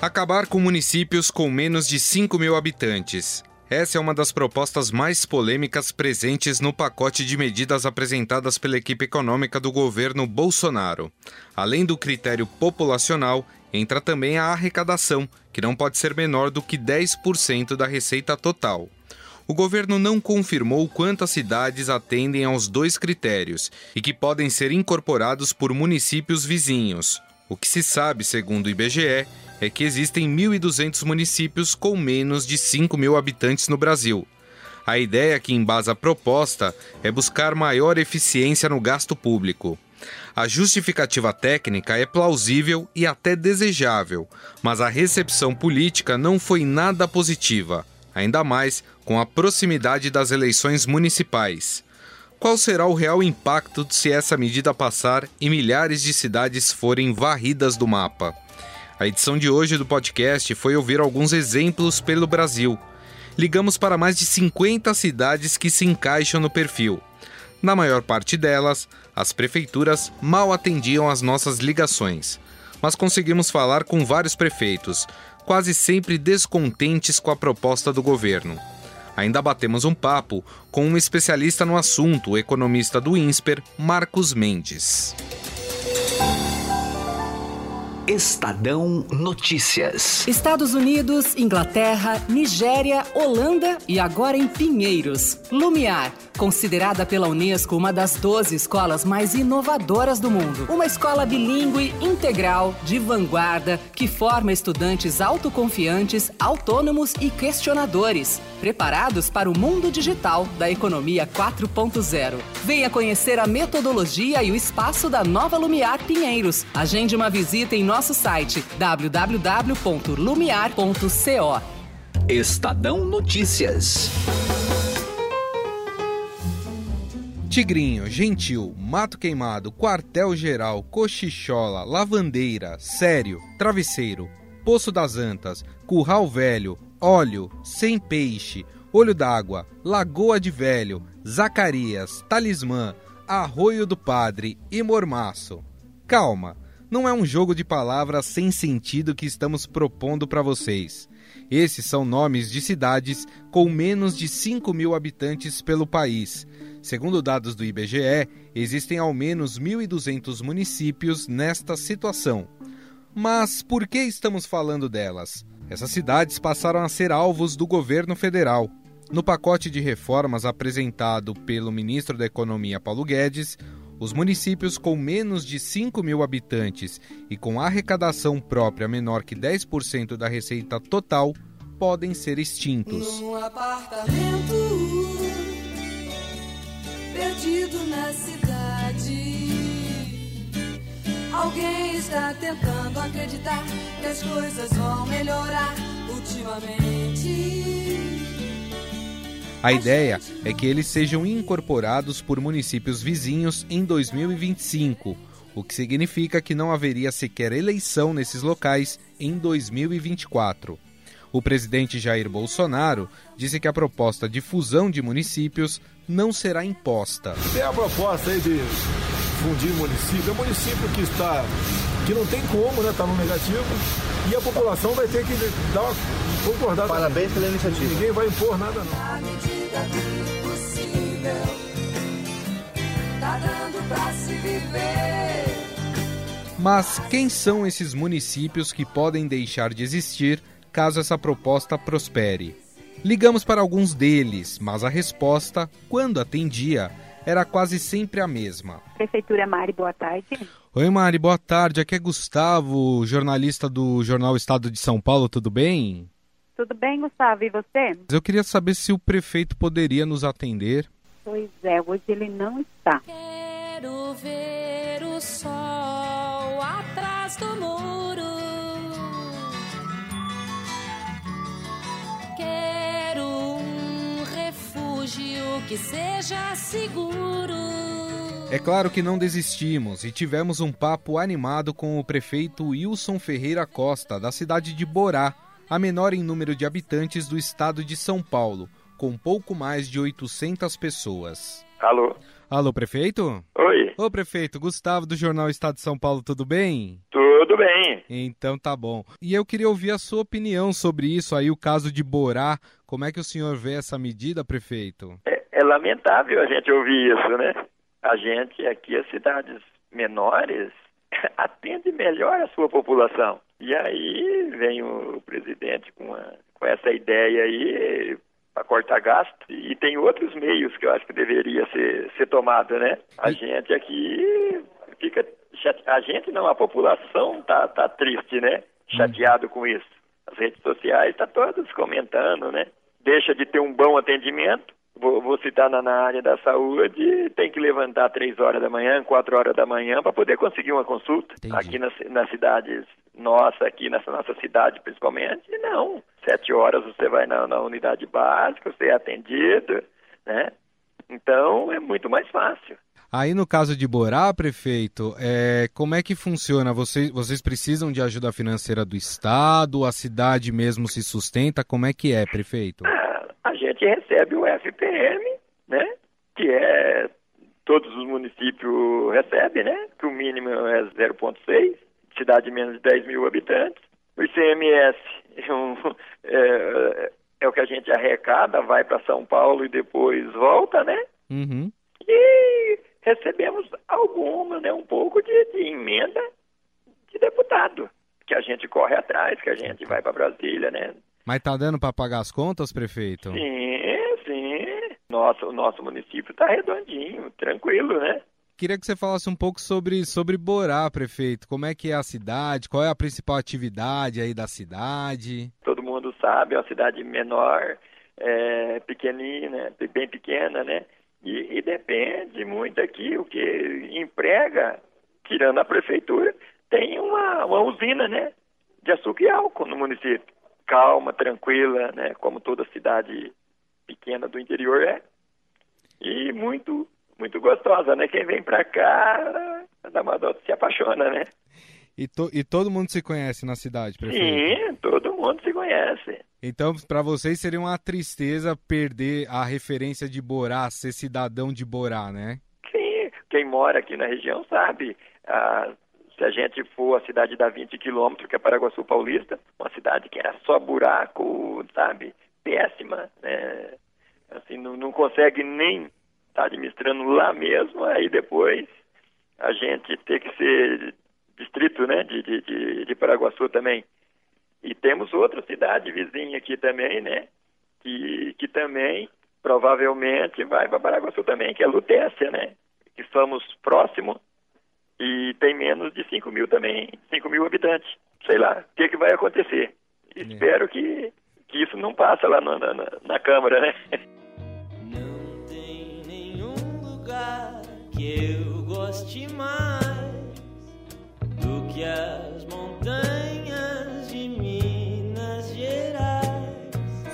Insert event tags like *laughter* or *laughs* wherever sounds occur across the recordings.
Acabar com municípios com menos de 5 mil habitantes. Essa é uma das propostas mais polêmicas presentes no pacote de medidas apresentadas pela equipe econômica do governo Bolsonaro. Além do critério populacional, entra também a arrecadação, que não pode ser menor do que 10% da receita total. O governo não confirmou quantas cidades atendem aos dois critérios e que podem ser incorporados por municípios vizinhos. O que se sabe, segundo o IBGE, é que existem 1.200 municípios com menos de 5 mil habitantes no Brasil. A ideia que embasa a proposta é buscar maior eficiência no gasto público. A justificativa técnica é plausível e até desejável, mas a recepção política não foi nada positiva, ainda mais com a proximidade das eleições municipais. Qual será o real impacto se essa medida passar e milhares de cidades forem varridas do mapa? A edição de hoje do podcast foi ouvir alguns exemplos pelo Brasil. Ligamos para mais de 50 cidades que se encaixam no perfil. Na maior parte delas, as prefeituras mal atendiam às nossas ligações. Mas conseguimos falar com vários prefeitos, quase sempre descontentes com a proposta do governo. Ainda batemos um papo com um especialista no assunto, o economista do INSPER, Marcos Mendes. Estadão Notícias. Estados Unidos, Inglaterra, Nigéria, Holanda e agora em Pinheiros. Lumiar, considerada pela Unesco uma das 12 escolas mais inovadoras do mundo. Uma escola bilíngue, integral, de vanguarda, que forma estudantes autoconfiantes, autônomos e questionadores, preparados para o mundo digital da economia 4.0. Venha conhecer a metodologia e o espaço da nova Lumiar Pinheiros. Agende uma visita em nosso site www.lumiar.co. Estadão Notícias. Tigrinho, Gentil, Mato Queimado, Quartel Geral, Cochichola, Lavandeira, Sério, Travesseiro, Poço das Antas, Curral Velho, Óleo, Sem Peixe, Olho d'Água, Lagoa de Velho, Zacarias, Talismã, Arroio do Padre e Mormaço. Calma! não é um jogo de palavras sem sentido que estamos propondo para vocês. Esses são nomes de cidades com menos de 5 mil habitantes pelo país. Segundo dados do IBGE, existem ao menos 1.200 municípios nesta situação. Mas por que estamos falando delas? Essas cidades passaram a ser alvos do governo federal. No pacote de reformas apresentado pelo ministro da Economia Paulo Guedes, os municípios com menos de 5 mil habitantes e com arrecadação própria menor que 10% da receita total podem ser extintos. Perdido na cidade, alguém está tentando acreditar que as coisas vão melhorar ultimamente. A ideia é que eles sejam incorporados por municípios vizinhos em 2025, o que significa que não haveria sequer eleição nesses locais em 2024. O presidente Jair Bolsonaro disse que a proposta de fusão de municípios não será imposta. Tem a proposta aí de fundir município, é um município que está que não tem como, né, tá no negativo, e a população vai ter que dar uma concordada. Parabéns pela iniciativa. Ninguém vai impor nada não. Na medida do possível, tá dando pra se viver. Mas quem são esses municípios que podem deixar de existir caso essa proposta prospere? Ligamos para alguns deles, mas a resposta, quando atendia, era quase sempre a mesma. Prefeitura Mari, boa tarde. Oi, Mari, boa tarde. Aqui é Gustavo, jornalista do Jornal Estado de São Paulo, tudo bem? Tudo bem, Gustavo? E você? Eu queria saber se o prefeito poderia nos atender. Pois é, hoje ele não está. Quero ver o sol atrás do muro. Que seja seguro. É claro que não desistimos e tivemos um papo animado com o prefeito Wilson Ferreira Costa, da cidade de Borá, a menor em número de habitantes do estado de São Paulo, com pouco mais de 800 pessoas. Alô? Alô, prefeito? Oi, Ô, prefeito, Gustavo do Jornal Estado de São Paulo, tudo bem? tudo bem? Então tá bom. E eu queria ouvir a sua opinião sobre isso aí, o caso de Borá. Como é que o senhor vê essa medida, prefeito? É, é lamentável a gente ouvir isso, né? A gente aqui, as cidades menores, *laughs* atende melhor a sua população. E aí vem o presidente com, a, com essa ideia aí para cortar gasto e tem outros meios que eu acho que deveria ser, ser tomado, né? A gente aqui fica a gente não, a população tá, tá triste, né? Chateado com isso. As redes sociais tá todas comentando, né? Deixa de ter um bom atendimento. Vou, vou citar na, na, área da saúde, tem que levantar três horas da manhã, quatro horas da manhã para poder conseguir uma consulta. Entendi. Aqui nas, nas cidades nossa, aqui nessa nossa cidade principalmente, não. Sete horas você vai na, na unidade básica, você é atendido, né? Então é muito mais fácil. Aí no caso de Borá, prefeito, é, como é que funciona? Vocês, vocês precisam de ajuda financeira do Estado? A cidade mesmo se sustenta? Como é que é, prefeito? Ah, a gente recebe o FPM, né? Que é todos os municípios recebem, né? Que o mínimo é 0,6, cidade de menos de 10 mil habitantes. O ICMS *laughs* é, um, é, é o que a gente arrecada, vai para São Paulo e depois volta, né? Uhum. E recebemos alguma, né, um pouco de, de emenda de deputado, que a gente corre atrás, que a gente vai para Brasília, né? Mas tá dando para pagar as contas, prefeito? Sim, sim. Nosso, o nosso município tá redondinho, tranquilo, né? Queria que você falasse um pouco sobre, sobre Borá, prefeito. Como é que é a cidade? Qual é a principal atividade aí da cidade? Todo mundo sabe, é uma cidade menor, é, pequenina, bem pequena, né? E, e, depende muito aqui, o que emprega, tirando a prefeitura, tem uma, uma usina, né, de açúcar e álcool no município. Calma, tranquila, né, como toda cidade pequena do interior é. E muito, muito gostosa, né? Quem vem pra cá, da Madota se apaixona, né? E, to, e todo mundo se conhece na cidade, prefeito? Sim, todo mundo se conhece. Então, para vocês seria uma tristeza perder a referência de Borá, ser cidadão de Borá, né? Sim, quem mora aqui na região sabe. Ah, se a gente for a cidade da 20 quilômetros, que é Paraguaçu Paulista, uma cidade que era só buraco, sabe? Péssima, né? Assim, não, não consegue nem estar tá administrando lá mesmo, aí depois a gente tem que ser distrito né, de, de, de Paraguaçu também. E temos outra cidade vizinha aqui também, né? Que, que também provavelmente vai para Paraguaçu também, que é Lutécia, né? Que somos próximos e tem menos de 5 mil também, 5 mil habitantes. Sei lá, o que, que vai acontecer. É. Espero que, que isso não passe lá na, na, na Câmara, né? Não tem nenhum lugar que eu goste mais do que as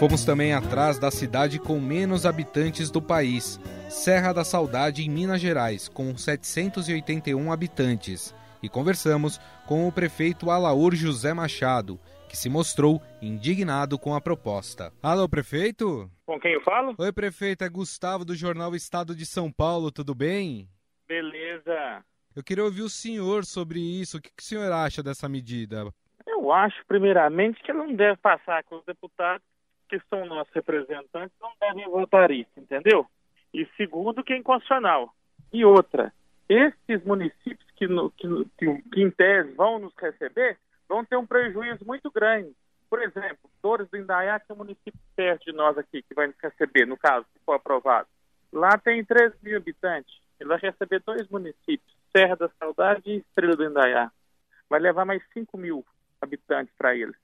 Fomos também atrás da cidade com menos habitantes do país, Serra da Saudade, em Minas Gerais, com 781 habitantes, e conversamos com o prefeito Alaur José Machado, que se mostrou indignado com a proposta. Alô, prefeito? Com quem eu falo? Oi, prefeito, é Gustavo do jornal Estado de São Paulo, tudo bem? Beleza. Eu queria ouvir o senhor sobre isso. O que, o senhor acha dessa medida? Eu acho, primeiramente, que ela não deve passar com os deputados, que são nossos representantes, não devem votar isso, entendeu? E segundo, que é inconstitucional. E outra, esses municípios que, no, que, que, que em tese vão nos receber, vão ter um prejuízo muito grande. Por exemplo, Dores do Indaiá, que é um município perto de nós aqui, que vai nos receber, no caso, se for aprovado. Lá tem 13 mil habitantes. Ele vai receber dois municípios, Serra da Saudade e Estrela do Indaiá. Vai levar mais 5 mil habitantes para ele.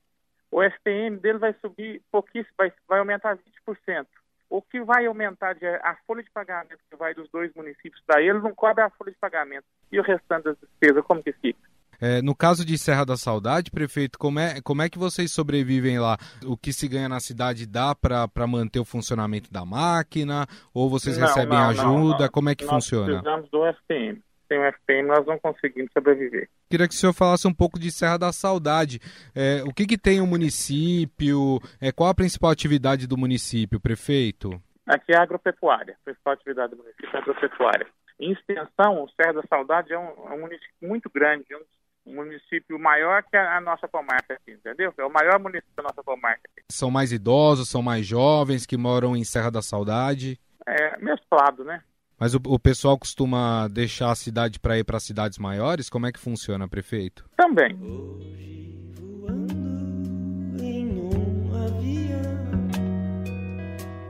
O STM dele vai subir pouquíssimo, vai, vai aumentar 20%. O que vai aumentar de, a folha de pagamento que vai dos dois municípios para ele não cobre a folha de pagamento. E o restante das despesas, como que fica? É, no caso de Serra da Saudade, prefeito, como é, como é que vocês sobrevivem lá? O que se ganha na cidade dá para manter o funcionamento da máquina? Ou vocês não, recebem não, ajuda? Não, como é que nós funciona? Precisamos do FPM. Sem o FPM nós não conseguimos sobreviver. Queria que o senhor falasse um pouco de Serra da Saudade. É, o que, que tem o município? É, qual a principal atividade do município, prefeito? Aqui é a agropecuária. A principal atividade do município é a agropecuária. Em extensão, o Serra da Saudade é um, é um município muito grande, um um município maior que a, a nossa comarca aqui, entendeu? É o maior município da nossa comarca. Aqui. São mais idosos, são mais jovens que moram em Serra da Saudade? É mesclado, né? Mas o, o pessoal costuma deixar a cidade para ir para cidades maiores? Como é que funciona, prefeito? Também. Hoje voando em um avião,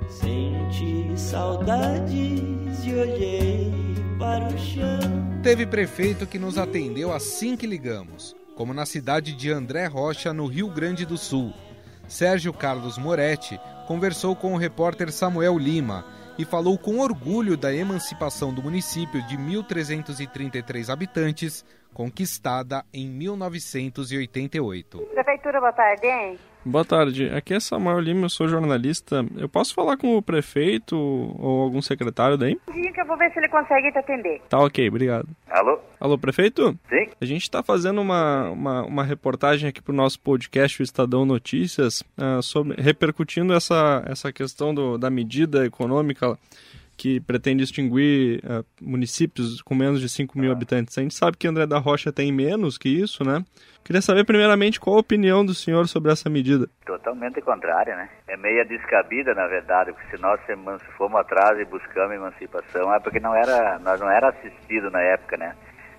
senti saudades e olhei para o chão. Teve prefeito que nos atendeu assim que ligamos, como na cidade de André Rocha, no Rio Grande do Sul. Sérgio Carlos Moretti conversou com o repórter Samuel Lima e falou com orgulho da emancipação do município de 1.333 habitantes, conquistada em 1988. Prefeitura, boa tarde, hein? Boa tarde, aqui é Samuel Lima, eu sou jornalista. Eu posso falar com o prefeito ou algum secretário daí? Dia que eu vou ver se ele consegue te atender. Tá ok, obrigado. Alô? Alô, prefeito? Sim? A gente está fazendo uma, uma, uma, reportagem aqui para o nosso podcast, o Estadão Notícias, uh, sobre, repercutindo essa, essa questão do, da medida econômica que pretende extinguir uh, municípios com menos de 5 mil habitantes. A gente sabe que André da Rocha tem menos que isso, né? Queria saber, primeiramente, qual a opinião do senhor sobre essa medida. Totalmente contrária, né? É meia descabida, na verdade, porque se nós fomos atrás e buscamos emancipação, é porque não era, nós não era assistido na época, né?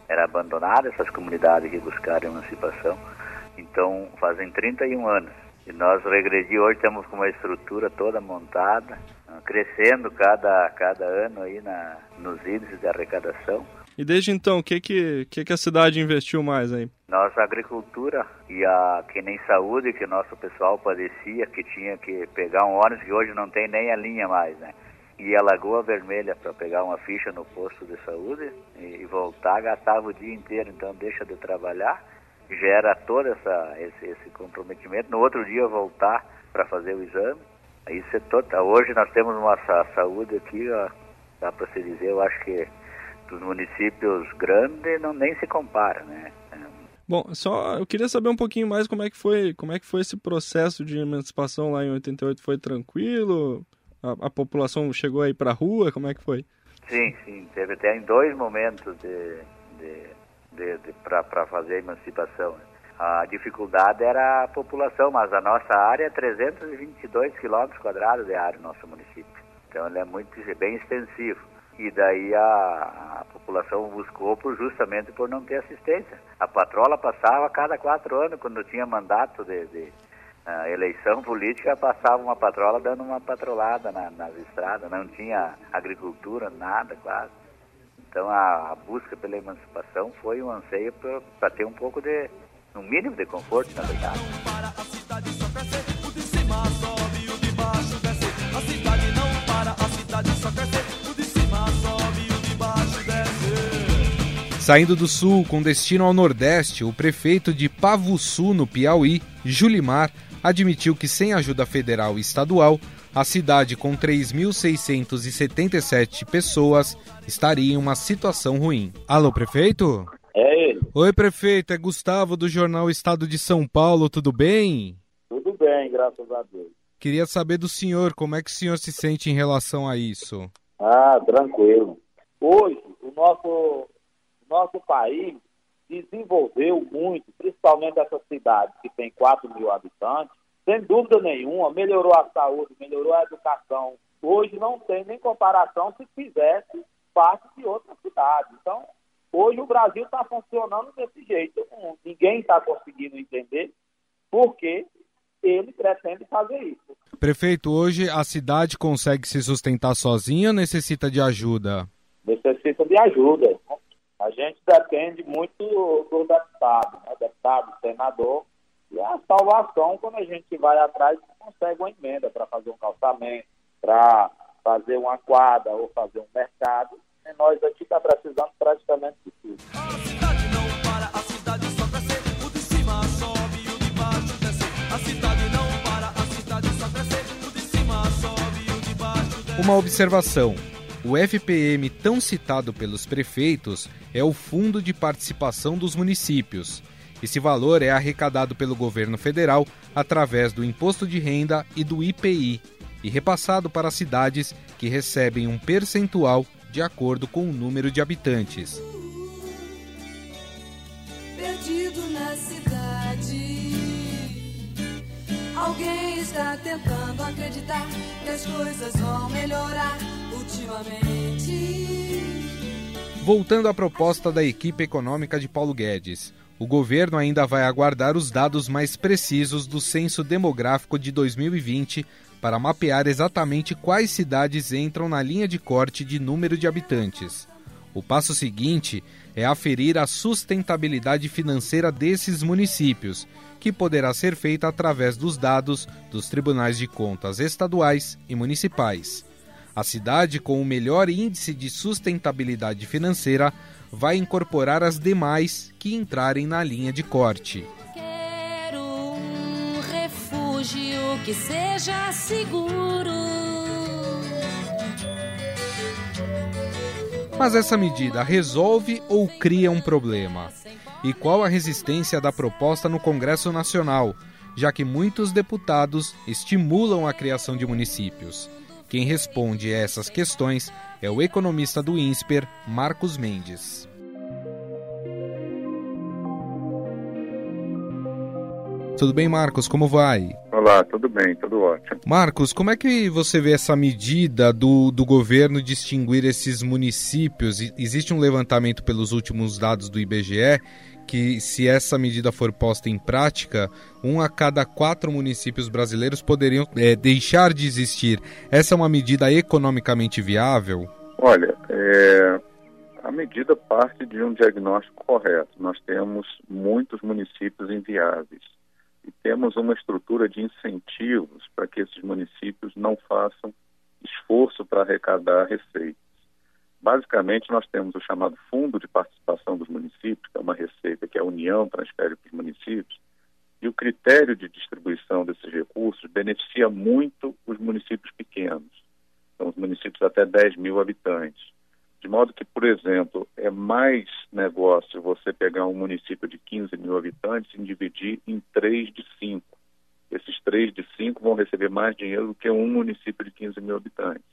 Era abandonada essas comunidades que buscaram emancipação. Então, fazem 31 anos. E nós regredi hoje, estamos com uma estrutura toda montada, crescendo cada, cada ano aí na, nos índices de arrecadação. E desde então, o que, que, que, a cidade investiu mais aí? Nossa agricultura e a que nem saúde que nosso pessoal padecia, que tinha que pegar um ônibus que hoje não tem nem a linha mais, né? E a Lagoa Vermelha para pegar uma ficha no posto de saúde e, e voltar, gastava o dia inteiro, então deixa de trabalhar gera todo essa, esse, esse comprometimento. No outro dia voltar para fazer o exame. Isso é total. Hoje nós temos uma saúde aqui, ó, dá para se dizer, eu acho que dos municípios grandes não nem se compara, né? Bom, só eu queria saber um pouquinho mais como é que foi, como é que foi esse processo de emancipação lá em 88, foi tranquilo? A, a população chegou aí para rua, como é que foi? Sim, sim, teve até em dois momentos de, de de, de para fazer a emancipação. A dificuldade era a população, mas a nossa área é 322 quilômetros quadrados de área, nosso município. Então ele é muito bem extensivo. E daí a, a, população buscou por, justamente por não ter assistência. A patrola passava a cada quatro anos, quando tinha mandato de, de eleição política, passava uma patrola dando uma patrolada na, nas estradas. Não tinha agricultura, nada quase. Então a, a busca pela emancipação foi um anseio para ter um pouco de, um mínimo de conforto, na verdade. Saindo do sul com destino ao nordeste, o prefeito de Pavuçu, no Piauí, Julimar, admitiu que sem ajuda federal e estadual, a cidade com 3.677 pessoas estaria em uma situação ruim. Alô, prefeito? É ele. Oi, prefeito, é Gustavo do jornal Estado de São Paulo, tudo bem? Tudo bem, graças a Deus. Queria saber do senhor, como é que o senhor se sente em relação a isso? Ah, tranquilo. Hoje, o nosso, nosso país desenvolveu muito, principalmente essa cidade que tem 4 mil habitantes, sem dúvida nenhuma, melhorou a saúde, melhorou a educação. Hoje não tem nem comparação se fizesse parte de outra cidade. Então, hoje o Brasil está funcionando desse jeito. Ninguém está conseguindo entender por que ele pretende fazer isso. Prefeito, hoje a cidade consegue se sustentar sozinha ou necessita de ajuda? Necessita de ajuda. A gente depende muito do deputado, né? deputado, senador, e a salvação, quando a gente vai atrás, consegue uma emenda para fazer um calçamento, para fazer uma quadra ou fazer um mercado. E nós aqui está precisando praticamente de tudo. Uma observação. O FPM, tão citado pelos prefeitos, é o Fundo de Participação dos Municípios esse valor é arrecadado pelo governo federal através do imposto de renda e do IPI e repassado para cidades que recebem um percentual de acordo com o número de habitantes. perdido na cidade. Alguém está tentando acreditar que as coisas vão melhorar ultimamente. Voltando à proposta da equipe econômica de Paulo Guedes, o governo ainda vai aguardar os dados mais precisos do censo demográfico de 2020 para mapear exatamente quais cidades entram na linha de corte de número de habitantes. O passo seguinte é aferir a sustentabilidade financeira desses municípios, que poderá ser feita através dos dados dos tribunais de contas estaduais e municipais. A cidade com o melhor índice de sustentabilidade financeira vai incorporar as demais que entrarem na linha de corte. Que seja seguro. Mas essa medida resolve ou cria um problema? E qual a resistência da proposta no Congresso Nacional, já que muitos deputados estimulam a criação de municípios? Quem responde a essas questões é o economista do INSPER, Marcos Mendes. Tudo bem, Marcos? Como vai? Olá, tudo bem, tudo ótimo. Marcos, como é que você vê essa medida do, do governo distinguir esses municípios? Existe um levantamento pelos últimos dados do IBGE que, se essa medida for posta em prática, um a cada quatro municípios brasileiros poderiam é, deixar de existir. Essa é uma medida economicamente viável? Olha, é, a medida parte de um diagnóstico correto. Nós temos muitos municípios inviáveis e temos uma estrutura de incentivos para que esses municípios não façam esforço para arrecadar receitas. Basicamente, nós temos o chamado Fundo de Participação dos Municípios, que é uma receita que a União transfere para os municípios, e o critério de distribuição desses recursos beneficia muito os municípios pequenos, são os municípios até 10 mil habitantes. Modo que, por exemplo, é mais negócio você pegar um município de 15 mil habitantes e dividir em três de cinco. Esses três de cinco vão receber mais dinheiro do que um município de 15 mil habitantes.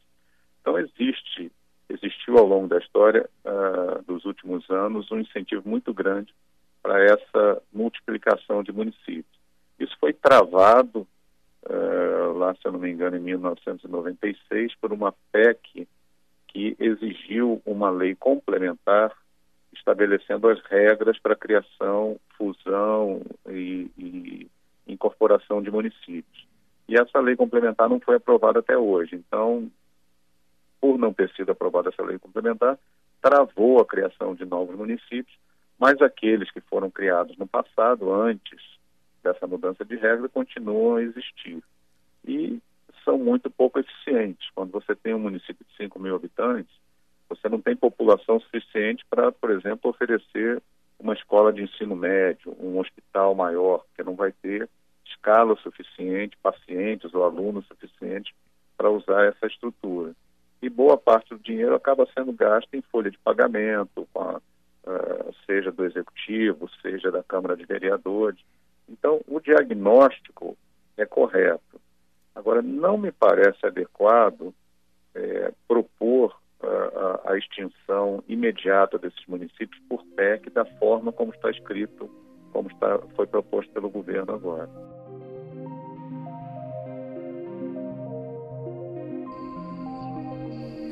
Então, existe existiu ao longo da história uh, dos últimos anos um incentivo muito grande para essa multiplicação de municípios. Isso foi travado uh, lá, se eu não me engano, em 1996 por uma PEC que exigiu uma lei complementar estabelecendo as regras para criação, fusão e, e incorporação de municípios. E essa lei complementar não foi aprovada até hoje. Então, por não ter sido aprovada essa lei complementar, travou a criação de novos municípios, mas aqueles que foram criados no passado, antes dessa mudança de regra, continuam a existir. E são muito pouco eficientes. Quando você tem um município de 5 mil habitantes, você não tem população suficiente para, por exemplo, oferecer uma escola de ensino médio, um hospital maior, que não vai ter escala suficiente, pacientes ou alunos suficientes para usar essa estrutura e boa parte do dinheiro acaba sendo gasto em folha de pagamento, a, uh, seja do executivo, seja da Câmara de Vereadores. Então, o diagnóstico é correto. Agora, não me parece adequado é, propor a, a extinção imediata desses municípios por PEC da forma como está escrito, como está, foi proposto pelo governo agora.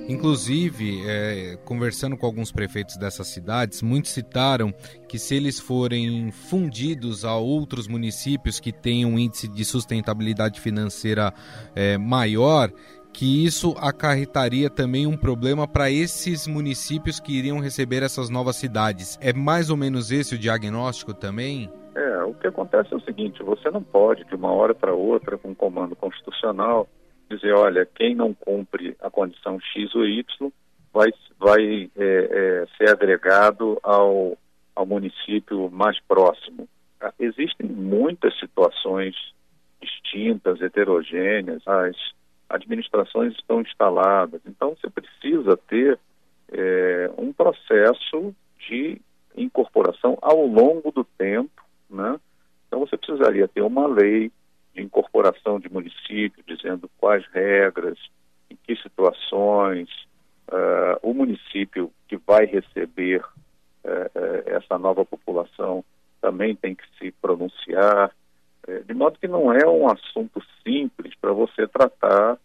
Inclusive, é, conversando com alguns prefeitos dessas cidades, muitos citaram que se eles forem fundidos a outros municípios que tenham um índice de sustentabilidade financeira é, maior, que isso acarretaria também um problema para esses municípios que iriam receber essas novas cidades. É mais ou menos esse o diagnóstico também? É, o que acontece é o seguinte: você não pode, de uma hora para outra, com um comando constitucional, dizer, olha, quem não cumpre a condição X ou Y vai, vai é, é, ser agregado ao, ao município mais próximo. Ah, existem muitas situações distintas, heterogêneas, as administrações estão instaladas, então você precisa ter é, um processo de incorporação ao longo do tempo, né? Então você precisaria ter uma lei, de incorporação de municípios, dizendo quais regras, em que situações uh, o município que vai receber uh, essa nova população também tem que se pronunciar, é, de modo que não é um assunto simples para você tratar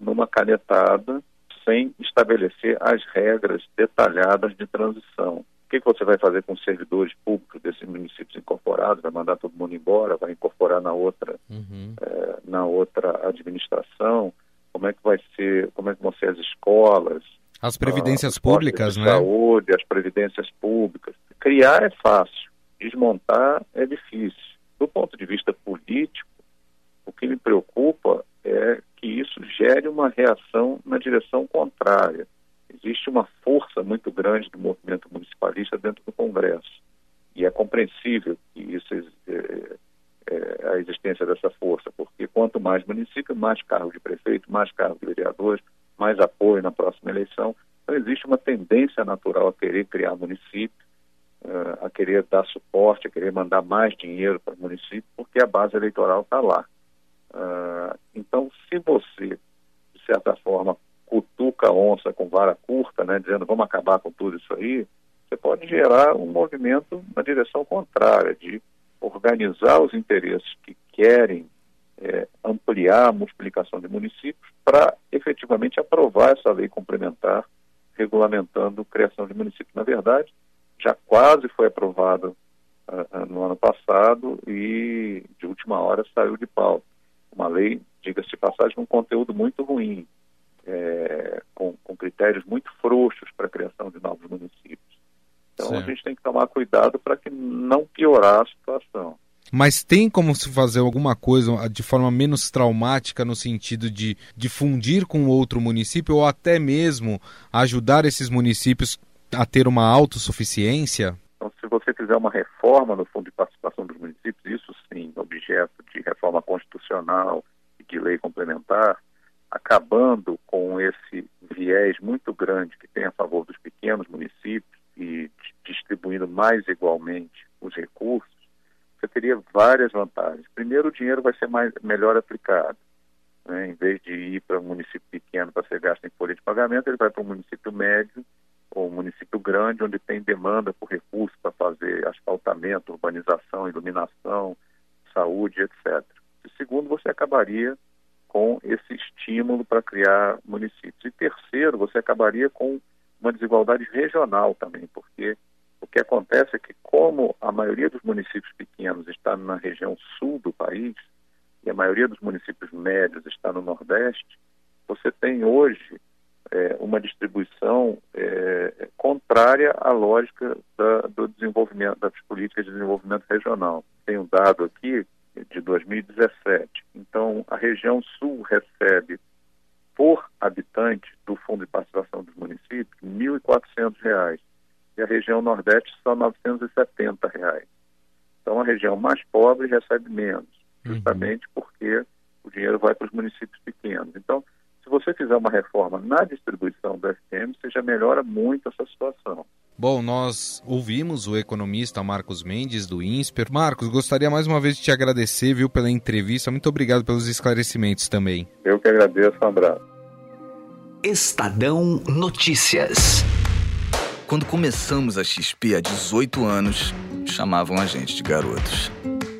numa canetada sem estabelecer as regras detalhadas de transição. O que, que você vai fazer com os servidores públicos desses municípios incorporados? Vai mandar todo mundo embora? Vai incorporar na outra, uhum. é, na outra administração? Como é que vai ser? Como é que vão ser as escolas? As previdências ah, públicas, de né? Saúde, as previdências públicas. Criar é fácil, desmontar é difícil. Do ponto de vista político, o que me preocupa é que isso gere uma reação na direção contrária. Existe uma força muito grande do movimento municipalista dentro do Congresso. E é compreensível que isso é, é, a existência dessa força, porque quanto mais município, mais cargo de prefeito, mais cargo de vereadores, mais apoio na próxima eleição. Então existe uma tendência natural a querer criar município, uh, a querer dar suporte, a querer mandar mais dinheiro para o município, porque a base eleitoral está lá. Uh, então, se você, de certa forma, cutuca a onça com vara curta, né, dizendo vamos acabar com tudo isso aí, você pode gerar um movimento na direção contrária, de organizar os interesses que querem é, ampliar a multiplicação de municípios para efetivamente aprovar essa lei complementar regulamentando criação de municípios. Na verdade, já quase foi aprovada uh, no ano passado e de última hora saiu de pauta. Uma lei, diga-se de passagem, com um conteúdo muito ruim, é, critérios muito frouxos para a criação de novos municípios. Então a gente tem que tomar cuidado para que não piorar a situação. Mas tem como se fazer alguma coisa de forma menos traumática no sentido de, de fundir com outro município ou até mesmo ajudar esses municípios a ter uma autossuficiência? Então, se você fizer uma reforma no Fundo de Participação dos Municípios, isso sim, objeto de reforma constitucional e de lei complementar, acabando com esse viés muito grande que tem a favor dos pequenos municípios e distribuindo mais igualmente os recursos, você teria várias vantagens. Primeiro, o dinheiro vai ser mais, melhor aplicado. Né? Em vez de ir para um município pequeno para ser gasto em folha de pagamento, ele vai para um município médio ou um município grande, onde tem demanda por recursos para fazer asfaltamento, urbanização, iluminação, saúde, etc. E segundo, você acabaria com esse estímulo para criar municípios. E terceiro, você acabaria com uma desigualdade regional também, porque o que acontece é que, como a maioria dos municípios pequenos está na região sul do país, e a maioria dos municípios médios está no Nordeste, você tem hoje é, uma distribuição é, contrária à lógica da, do desenvolvimento, das políticas de desenvolvimento regional. Tem um dado aqui de 2017. Então, a região sul recebe por habitante do Fundo de Participação dos Municípios R$ 1.400 e a região Nordeste só 970 reais. Então a região mais pobre recebe menos, uhum. justamente uhum. porque o dinheiro vai para os municípios pequenos. Então, se você fizer uma reforma na distribuição do FTM, você já melhora muito essa situação. Bom, nós ouvimos o economista Marcos Mendes, do INSPER. Marcos, gostaria mais uma vez de te agradecer, viu, pela entrevista. Muito obrigado pelos esclarecimentos também. Eu que agradeço, um abraço. Estadão Notícias. Quando começamos a XP há 18 anos, chamavam a gente de garotos.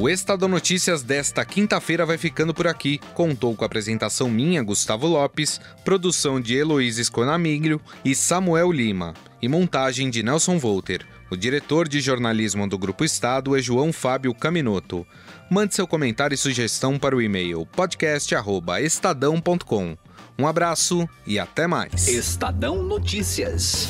O Estadão Notícias desta quinta-feira vai ficando por aqui. Contou com a apresentação minha, Gustavo Lopes, produção de Heloísa Sconamiglio e Samuel Lima, e montagem de Nelson Volter. O diretor de jornalismo do Grupo Estado é João Fábio Caminoto. Mande seu comentário e sugestão para o e-mail podcast@estadão.com. Um abraço e até mais. Estadão Notícias.